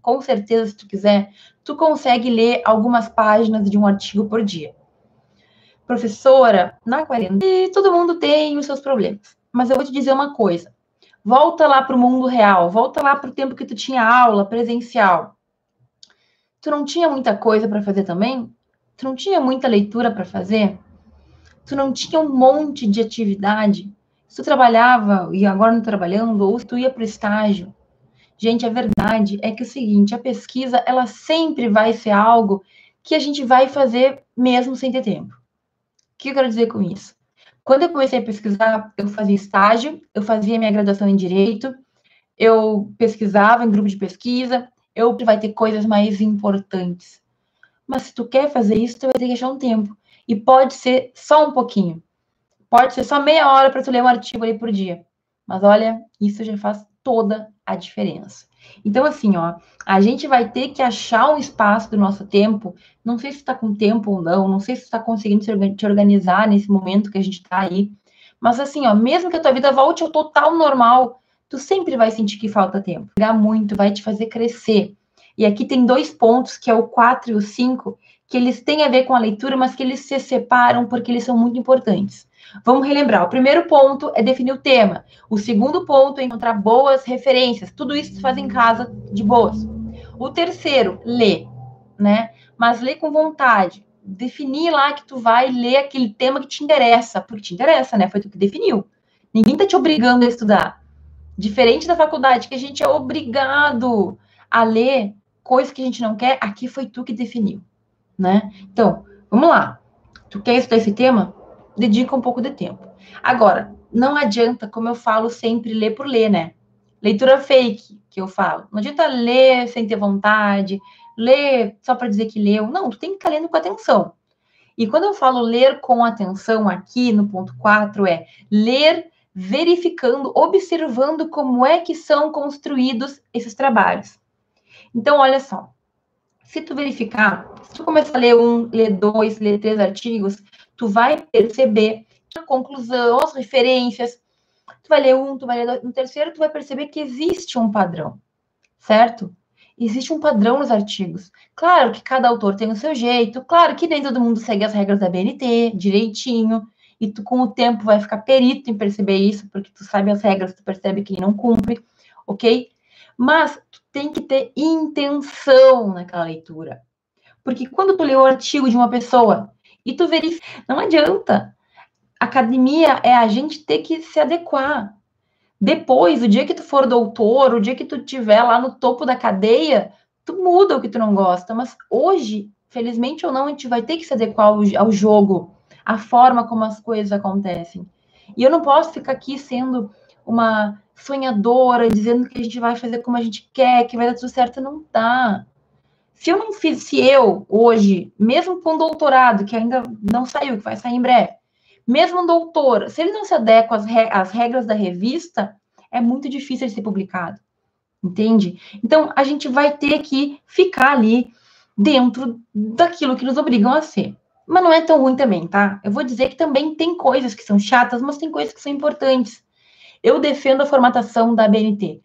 com certeza, se tu quiser, tu consegue ler algumas páginas de um artigo por dia. Professora, na quarentena, todo mundo tem os seus problemas. Mas eu vou te dizer uma coisa. Volta lá para o mundo real, volta lá para o tempo que tu tinha aula presencial tu não tinha muita coisa para fazer também? Tu não tinha muita leitura para fazer? Tu não tinha um monte de atividade? Se tu trabalhava e agora não trabalhando, ou se tu ia para o estágio. Gente, a verdade é que é o seguinte, a pesquisa, ela sempre vai ser algo que a gente vai fazer mesmo sem ter tempo. O que eu quero dizer com isso? Quando eu comecei a pesquisar, eu fazia estágio, eu fazia minha graduação em Direito, eu pesquisava em grupo de pesquisa, eu vai ter coisas mais importantes. Mas se tu quer fazer isso, tu vai ter que achar um tempo. E pode ser só um pouquinho. Pode ser só meia hora para tu ler um artigo ali por dia. Mas olha, isso já faz toda a diferença. Então, assim, ó, a gente vai ter que achar um espaço do nosso tempo. Não sei se está com tempo ou não, não sei se está conseguindo te organizar nesse momento que a gente está aí. Mas assim, ó, mesmo que a tua vida volte ao total normal, tu sempre vai sentir que falta tempo. Pegar muito vai te fazer crescer. E aqui tem dois pontos, que é o 4 e o 5, que eles têm a ver com a leitura, mas que eles se separam porque eles são muito importantes. Vamos relembrar. O primeiro ponto é definir o tema. O segundo ponto é encontrar boas referências. Tudo isso tu faz em casa de boas. O terceiro, ler, né? Mas ler com vontade. Definir lá que tu vai ler aquele tema que te interessa, porque te interessa, né? Foi tu que definiu. Ninguém tá te obrigando a estudar. Diferente da faculdade, que a gente é obrigado a ler coisas que a gente não quer, aqui foi tu que definiu, né? Então, vamos lá. Tu quer estudar esse tema? Dedica um pouco de tempo. Agora, não adianta, como eu falo sempre, ler por ler, né? Leitura fake, que eu falo. Não adianta ler sem ter vontade, ler só para dizer que leu. Não, tu tem que estar lendo com atenção. E quando eu falo ler com atenção aqui no ponto 4 é ler verificando, observando como é que são construídos esses trabalhos. Então, olha só. Se tu verificar, se tu começar a ler um, ler dois, ler três artigos, tu vai perceber a conclusão, as referências. Tu vai ler um, tu vai ler dois, no terceiro, tu vai perceber que existe um padrão, certo? Existe um padrão nos artigos. Claro que cada autor tem o seu jeito, claro que nem todo mundo segue as regras da BNT direitinho, e tu com o tempo vai ficar perito em perceber isso, porque tu sabe as regras, tu percebe que não cumpre, ok? Mas tu tem que ter intenção naquela leitura. Porque quando tu lê o artigo de uma pessoa e tu verifica, não adianta. Academia é a gente ter que se adequar. Depois, o dia que tu for doutor, o dia que tu tiver lá no topo da cadeia, tu muda o que tu não gosta. Mas hoje, felizmente ou não, a gente vai ter que se adequar ao, ao jogo a forma como as coisas acontecem. E eu não posso ficar aqui sendo uma sonhadora, dizendo que a gente vai fazer como a gente quer, que vai dar tudo certo, não dá. Se eu não fiz, se eu hoje, mesmo com doutorado, que ainda não saiu, que vai sair em breve, mesmo um doutor, se ele não se adequa às, re às regras da revista, é muito difícil de ser publicado. Entende? Então, a gente vai ter que ficar ali dentro daquilo que nos obrigam a ser. Mas não é tão ruim também, tá? Eu vou dizer que também tem coisas que são chatas, mas tem coisas que são importantes. Eu defendo a formatação da BNT.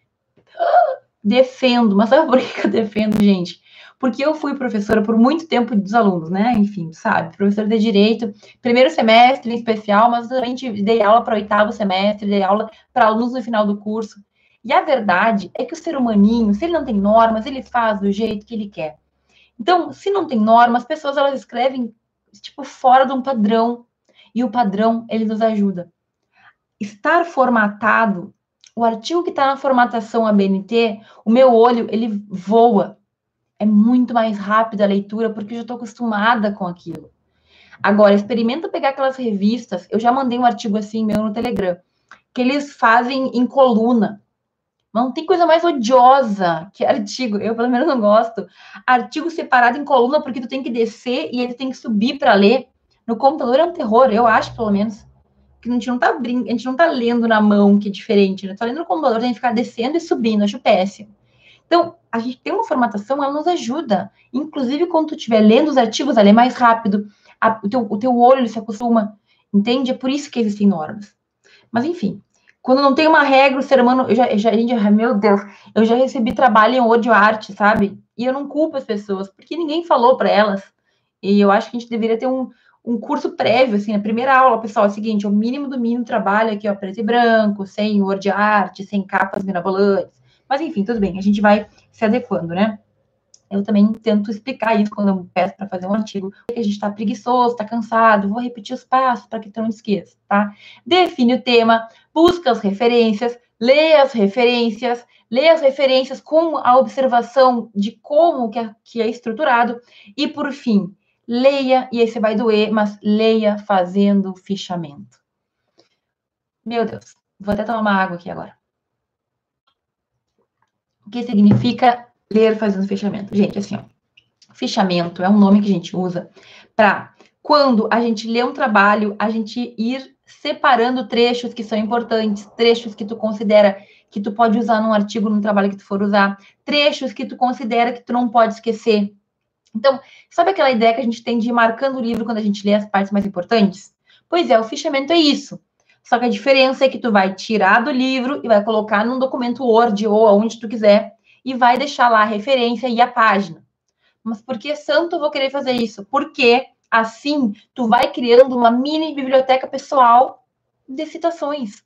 Defendo, mas sabe por que eu defendo, gente? Porque eu fui professora por muito tempo dos alunos, né? Enfim, sabe? Professora de direito, primeiro semestre em especial, mas também dei aula para oitavo semestre, dei aula para alunos no final do curso. E a verdade é que o ser humaninho, se ele não tem normas, ele faz do jeito que ele quer. Então, se não tem normas, as pessoas elas escrevem tipo, fora de um padrão. E o padrão, ele nos ajuda. Estar formatado, o artigo que está na formatação ABNT, o meu olho, ele voa. É muito mais rápida a leitura, porque eu já estou acostumada com aquilo. Agora, experimenta pegar aquelas revistas. Eu já mandei um artigo assim meu no Telegram, que eles fazem em coluna. Não tem coisa mais odiosa que artigo. Eu, pelo menos, não gosto. Artigo separado em coluna, porque tu tem que descer e ele tem que subir para ler. No computador é um terror, eu acho, pelo menos. Que a gente não tá brin... a gente não tá lendo na mão, que é diferente, né? Tá lendo no computador, tem que ficar descendo e subindo, acho péssimo. Então, a gente tem uma formatação, ela nos ajuda. Inclusive, quando tu estiver lendo os artigos, a ler mais rápido, a, o, teu, o teu olho se acostuma, entende? É por isso que existem normas. Mas, enfim, quando não tem uma regra, o ser humano, eu já, eu já, meu Deus, eu já recebi trabalho em Word Art, sabe? E eu não culpo as pessoas, porque ninguém falou para elas. E eu acho que a gente deveria ter um, um curso prévio, assim, a primeira aula, pessoal, é o seguinte, o mínimo do mínimo trabalho aqui, ó, preto e branco, sem Word Art, sem capas mirabolantes. Mas enfim, tudo bem, a gente vai se adequando, né? Eu também tento explicar isso quando eu peço para fazer um artigo. Que a gente está preguiçoso, está cansado, vou repetir os passos para que tu não esqueça, tá? Define o tema, busca as referências, lê as referências, lê as referências com a observação de como que é, que é estruturado e, por fim, leia, e aí você vai doer, mas leia fazendo fichamento. Meu Deus, vou até tomar uma água aqui agora. O que significa ler fazendo fechamento. Gente, assim, ó, fechamento é um nome que a gente usa para quando a gente lê um trabalho, a gente ir separando trechos que são importantes, trechos que tu considera que tu pode usar num artigo, num trabalho que tu for usar, trechos que tu considera que tu não pode esquecer. Então, sabe aquela ideia que a gente tem de ir marcando o livro quando a gente lê as partes mais importantes? Pois é, o fichamento é isso. Só que a diferença é que tu vai tirar do livro e vai colocar num documento Word ou aonde tu quiser e vai deixar lá a referência e a página. Mas por que santo eu vou querer fazer isso? Porque assim tu vai criando uma mini biblioteca pessoal de citações,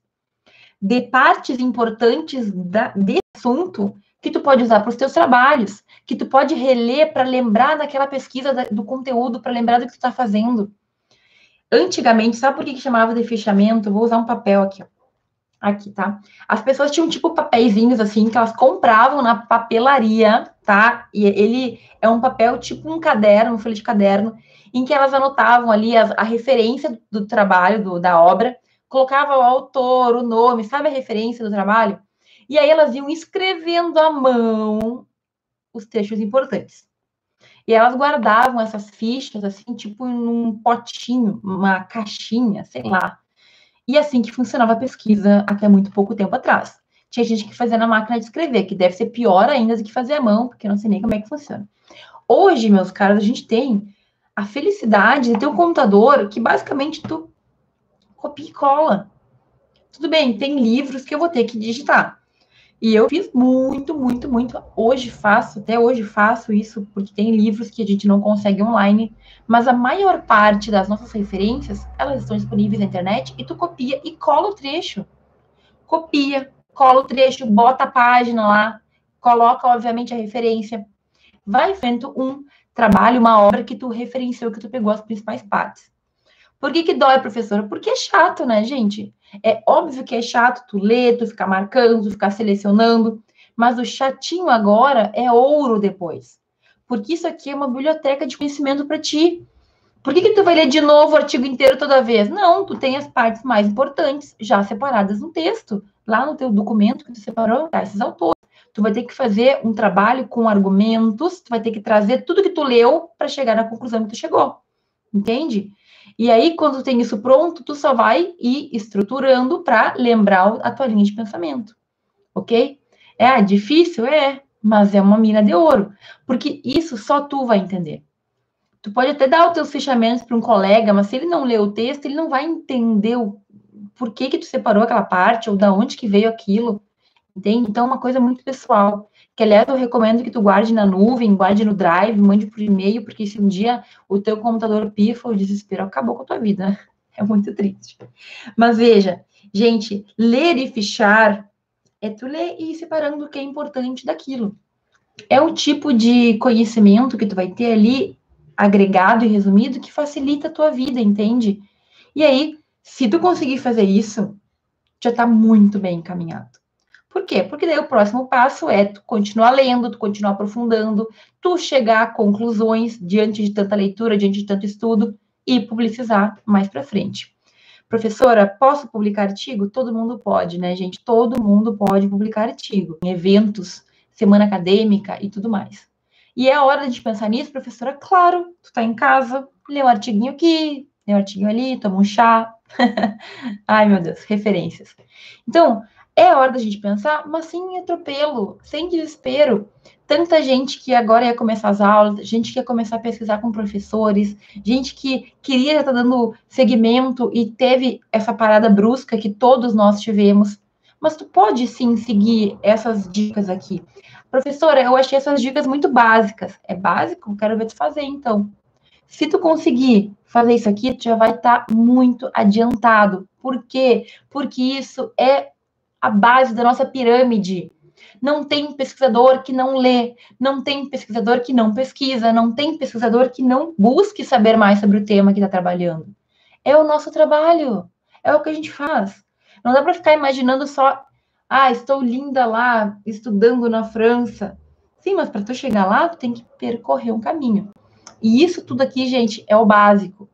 de partes importantes da, desse assunto que tu pode usar para os teus trabalhos, que tu pode reler para lembrar daquela pesquisa da, do conteúdo, para lembrar do que tu está fazendo. Antigamente, sabe por que, que chamava de fechamento? vou usar um papel aqui, ó. Aqui, tá? As pessoas tinham tipo papeizinhos assim que elas compravam na papelaria, tá? E ele é um papel tipo um caderno, um folha de caderno, em que elas anotavam ali a, a referência do trabalho, do, da obra, colocavam o autor, o nome, sabe a referência do trabalho? E aí elas iam escrevendo à mão os textos importantes. E elas guardavam essas fichas, assim, tipo num potinho, uma caixinha, sei lá. E assim que funcionava a pesquisa até muito pouco tempo atrás. Tinha gente que fazia na máquina de escrever, que deve ser pior ainda do que fazer à mão, porque eu não sei nem como é que funciona. Hoje, meus caros, a gente tem a felicidade de ter um computador que basicamente tu copia e cola. Tudo bem, tem livros que eu vou ter que digitar. E eu fiz muito, muito, muito. Hoje faço, até hoje faço isso, porque tem livros que a gente não consegue online, mas a maior parte das nossas referências, elas estão disponíveis na internet e tu copia e cola o trecho. Copia, cola o trecho, bota a página lá, coloca, obviamente, a referência. Vai feito um trabalho, uma obra que tu referenciou, que tu pegou as principais partes. Por que, que dói, professora? Porque é chato, né, gente? É óbvio que é chato tu ler, tu ficar marcando, tu ficar selecionando, mas o chatinho agora é ouro depois. Porque isso aqui é uma biblioteca de conhecimento para ti. Por que, que tu vai ler de novo o artigo inteiro toda vez? Não, tu tem as partes mais importantes já separadas no texto, lá no teu documento que tu separou, tá, esses autores. Tu vai ter que fazer um trabalho com argumentos, tu vai ter que trazer tudo que tu leu para chegar na conclusão que tu chegou. Entende? E aí, quando tem isso pronto, tu só vai ir estruturando para lembrar a tua linha de pensamento. Ok? É difícil? É, mas é uma mina de ouro. Porque isso só tu vai entender. Tu pode até dar os teus fechamentos para um colega, mas se ele não ler o texto, ele não vai entender o por que que tu separou aquela parte ou da onde que veio aquilo. Entende? Então, é uma coisa muito pessoal que aliás eu recomendo que tu guarde na nuvem, guarde no drive, mande por e-mail, porque se um dia o teu computador pifa, o desespero acabou com a tua vida. É muito triste. Mas veja, gente, ler e fichar é tu ler e ir separando o que é importante daquilo. É o tipo de conhecimento que tu vai ter ali agregado e resumido que facilita a tua vida, entende? E aí, se tu conseguir fazer isso, já está muito bem encaminhado. Por quê? Porque daí o próximo passo é tu continuar lendo, tu continuar aprofundando, tu chegar a conclusões diante de tanta leitura, diante de tanto estudo e publicizar mais para frente. Professora, posso publicar artigo? Todo mundo pode, né, gente? Todo mundo pode publicar artigo em eventos, semana acadêmica e tudo mais. E é a hora de pensar nisso, professora? Claro, tu tá em casa, lê um artiguinho aqui, lê um artiguinho ali, toma um chá. Ai, meu Deus, referências. Então, é hora da gente pensar, mas sem atropelo, sem desespero. Tanta gente que agora ia começar as aulas, gente que ia começar a pesquisar com professores, gente que queria estar dando segmento e teve essa parada brusca que todos nós tivemos. Mas tu pode sim seguir essas dicas aqui. Professora, eu achei essas dicas muito básicas. É básico? Quero ver tu fazer então. Se tu conseguir fazer isso aqui, tu já vai estar muito adiantado. Por quê? Porque isso é a base da nossa pirâmide. Não tem pesquisador que não lê, não tem pesquisador que não pesquisa, não tem pesquisador que não busque saber mais sobre o tema que está trabalhando. É o nosso trabalho, é o que a gente faz. Não dá para ficar imaginando só, ah, estou linda lá, estudando na França. Sim, mas para tu chegar lá, tu tem que percorrer um caminho. E isso tudo aqui, gente, é o básico.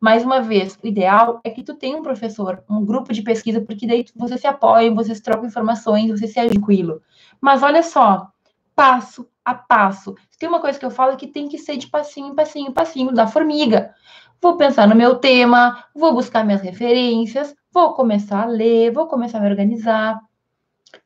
Mais uma vez, o ideal é que tu tenha um professor, um grupo de pesquisa, porque daí você se apoia, vocês trocam informações, você se tranquilo. Mas olha só, passo a passo. Tem uma coisa que eu falo que tem que ser de passinho, passinho, passinho, da formiga. Vou pensar no meu tema, vou buscar minhas referências, vou começar a ler, vou começar a me organizar.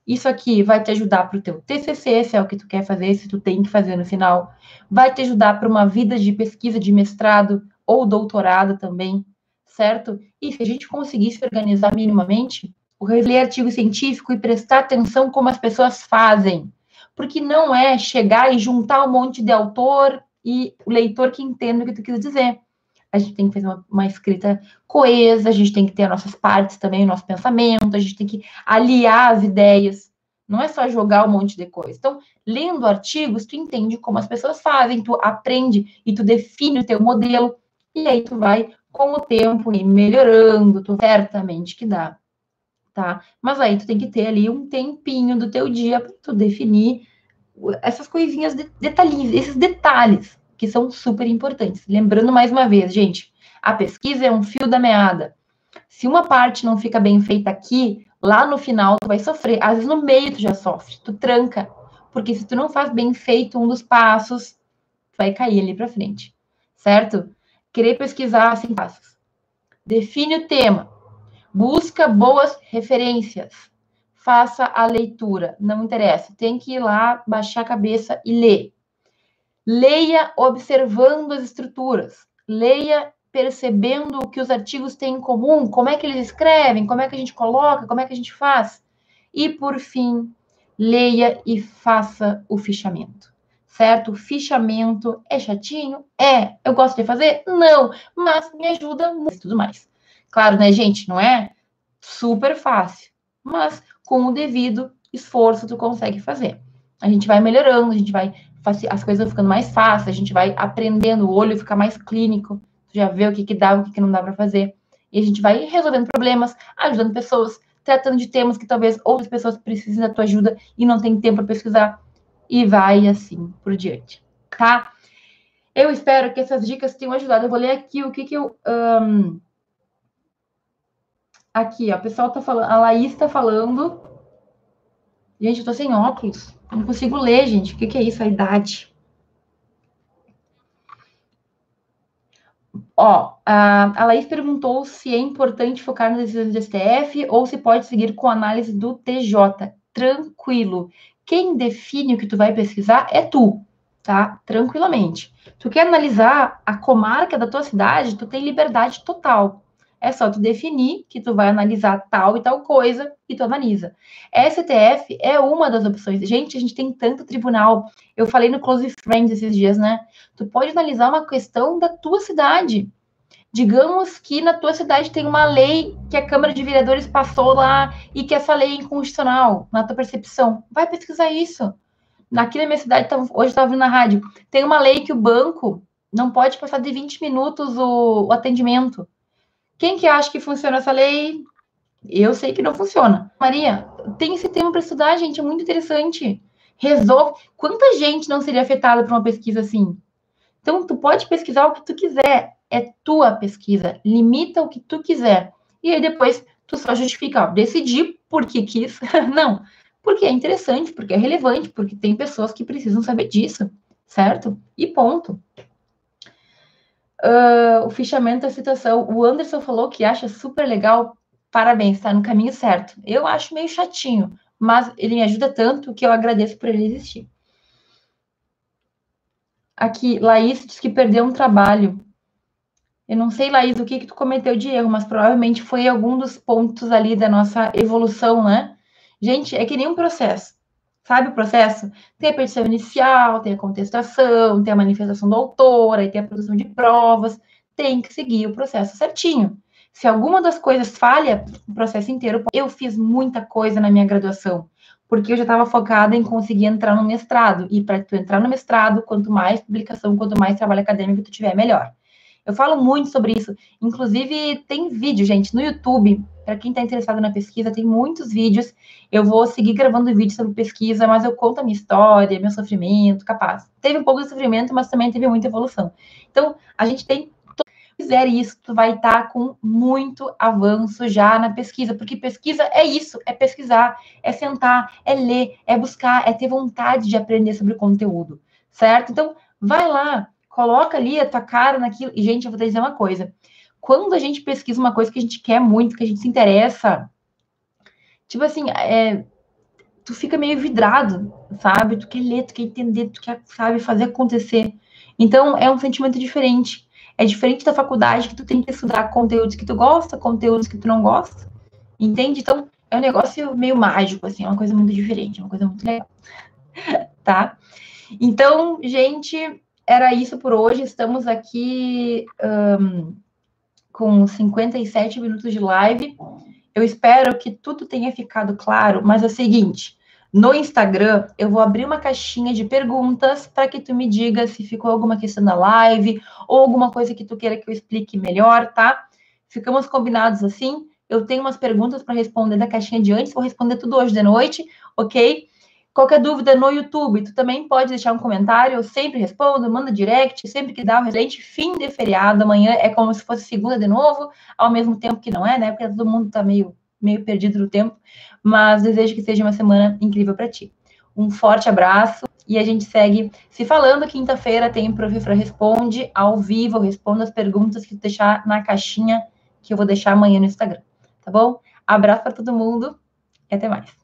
Isso aqui vai te ajudar para o teu TCC, se é o que tu quer fazer, se tu tem que fazer no final. Vai te ajudar para uma vida de pesquisa de mestrado, ou doutorado também, certo? E se a gente conseguisse organizar minimamente, o ler artigo científico e prestar atenção como as pessoas fazem, porque não é chegar e juntar um monte de autor e o leitor que entenda o que tu quis dizer. A gente tem que fazer uma, uma, escrita coesa, a gente tem que ter as nossas partes também, o nosso pensamento, a gente tem que aliar as ideias. Não é só jogar um monte de coisa. Então, lendo artigos, tu entende como as pessoas fazem, tu aprende e tu define o teu modelo e aí tu vai, com o tempo, ir melhorando, tu certamente que dá, tá? Mas aí tu tem que ter ali um tempinho do teu dia para tu definir essas coisinhas, de, detalhes, esses detalhes que são super importantes. Lembrando mais uma vez, gente, a pesquisa é um fio da meada. Se uma parte não fica bem feita aqui, lá no final tu vai sofrer. Às vezes no meio tu já sofre, tu tranca. Porque se tu não faz bem feito um dos passos, vai cair ali para frente, certo? Querer pesquisar assim passos. Define o tema. Busca boas referências. Faça a leitura. Não interessa. Tem que ir lá, baixar a cabeça e ler. Leia observando as estruturas. Leia percebendo o que os artigos têm em comum, como é que eles escrevem, como é que a gente coloca, como é que a gente faz. E, por fim, leia e faça o fichamento. Certo? O fichamento é chatinho? É. Eu gosto de fazer? Não. Mas me ajuda muito e tudo mais. Claro, né, gente? Não é super fácil. Mas com o devido esforço, tu consegue fazer. A gente vai melhorando, a gente vai. As coisas vão ficando mais fáceis, a gente vai aprendendo, o olho fica mais clínico, tu já vê o que, que dá, o que, que não dá para fazer. E a gente vai resolvendo problemas, ajudando pessoas, tratando de temas que talvez outras pessoas precisem da tua ajuda e não tem tempo para pesquisar. E vai assim por diante, tá? Eu espero que essas dicas tenham ajudado. Eu vou ler aqui o que, que eu. Um... Aqui, ó, o pessoal tá falando, a Laís está falando. Gente, eu tô sem óculos. Não consigo ler, gente. O que, que é isso? A idade. Ó, a, a Laís perguntou se é importante focar nas decisões do STF ou se pode seguir com análise do TJ. Tranquilo. Quem define o que tu vai pesquisar é tu, tá? Tranquilamente. Tu quer analisar a comarca da tua cidade, tu tem liberdade total. É só tu definir que tu vai analisar tal e tal coisa e tu analisa. STF é uma das opções. Gente, a gente tem tanto tribunal. Eu falei no Close Friends esses dias, né? Tu pode analisar uma questão da tua cidade. Digamos que na tua cidade tem uma lei que a Câmara de Vereadores passou lá e que essa lei é inconstitucional, na tua percepção. Vai pesquisar isso. Aqui na minha cidade, hoje eu estava ouvindo na rádio, tem uma lei que o banco não pode passar de 20 minutos o, o atendimento. Quem que acha que funciona essa lei? Eu sei que não funciona. Maria, tem esse tema para estudar, gente, é muito interessante. Resolve. Quanta gente não seria afetada por uma pesquisa assim? Então, tu pode pesquisar o que tu quiser. É tua pesquisa. Limita o que tu quiser. E aí depois tu só justifica, ó, decidi porque quis. não, porque é interessante, porque é relevante, porque tem pessoas que precisam saber disso, certo? E ponto uh, o fichamento da citação. O Anderson falou que acha super legal. Parabéns, está no caminho certo. Eu acho meio chatinho, mas ele me ajuda tanto que eu agradeço por ele existir. Aqui, Laís diz que perdeu um trabalho. Eu não sei, Laís, o que, que tu cometeu de erro, mas provavelmente foi algum dos pontos ali da nossa evolução, né? Gente, é que nem um processo. Sabe o processo? Tem a petição inicial, tem a contestação, tem a manifestação do autor, aí tem a produção de provas, tem que seguir o processo certinho. Se alguma das coisas falha, o processo inteiro. Eu fiz muita coisa na minha graduação, porque eu já estava focada em conseguir entrar no mestrado. E para tu entrar no mestrado, quanto mais publicação, quanto mais trabalho acadêmico tu tiver, melhor. Eu falo muito sobre isso. Inclusive, tem vídeo, gente, no YouTube. Para quem está interessado na pesquisa, tem muitos vídeos. Eu vou seguir gravando vídeos sobre pesquisa, mas eu conto a minha história, meu sofrimento, capaz. Teve um pouco de sofrimento, mas também teve muita evolução. Então, a gente tem fizer isso, tu vai estar tá com muito avanço já na pesquisa, porque pesquisa é isso, é pesquisar, é sentar, é ler, é buscar, é ter vontade de aprender sobre o conteúdo, certo? Então, vai lá, Coloca ali a tua cara naquilo. E, gente, eu vou dizer uma coisa. Quando a gente pesquisa uma coisa que a gente quer muito, que a gente se interessa, tipo assim, é, tu fica meio vidrado, sabe? Tu quer ler, tu quer entender, tu quer, sabe, fazer acontecer. Então, é um sentimento diferente. É diferente da faculdade que tu tem que estudar conteúdos que tu gosta, conteúdos que tu não gosta. Entende? Então, é um negócio meio mágico, assim, é uma coisa muito diferente, é uma coisa muito legal. tá? Então, gente, era isso por hoje. Estamos aqui um, com 57 minutos de live. Eu espero que tudo tenha ficado claro, mas é o seguinte: no Instagram eu vou abrir uma caixinha de perguntas para que tu me diga se ficou alguma questão na live ou alguma coisa que tu queira que eu explique melhor, tá? Ficamos combinados assim. Eu tenho umas perguntas para responder da caixinha de antes, vou responder tudo hoje de noite, ok? Qualquer dúvida no YouTube, tu também pode deixar um comentário, eu sempre respondo, manda direct, sempre que dá o excelente fim de feriado, amanhã é como se fosse segunda de novo, ao mesmo tempo que não é, né? Porque todo mundo tá meio, meio perdido no tempo, mas desejo que seja uma semana incrível para ti. Um forte abraço E a gente segue se falando. Quinta-feira tem Profifra Responde ao vivo. Respondo as perguntas que tu deixar na caixinha que eu vou deixar amanhã no Instagram. Tá bom? Abraço para todo mundo e até mais.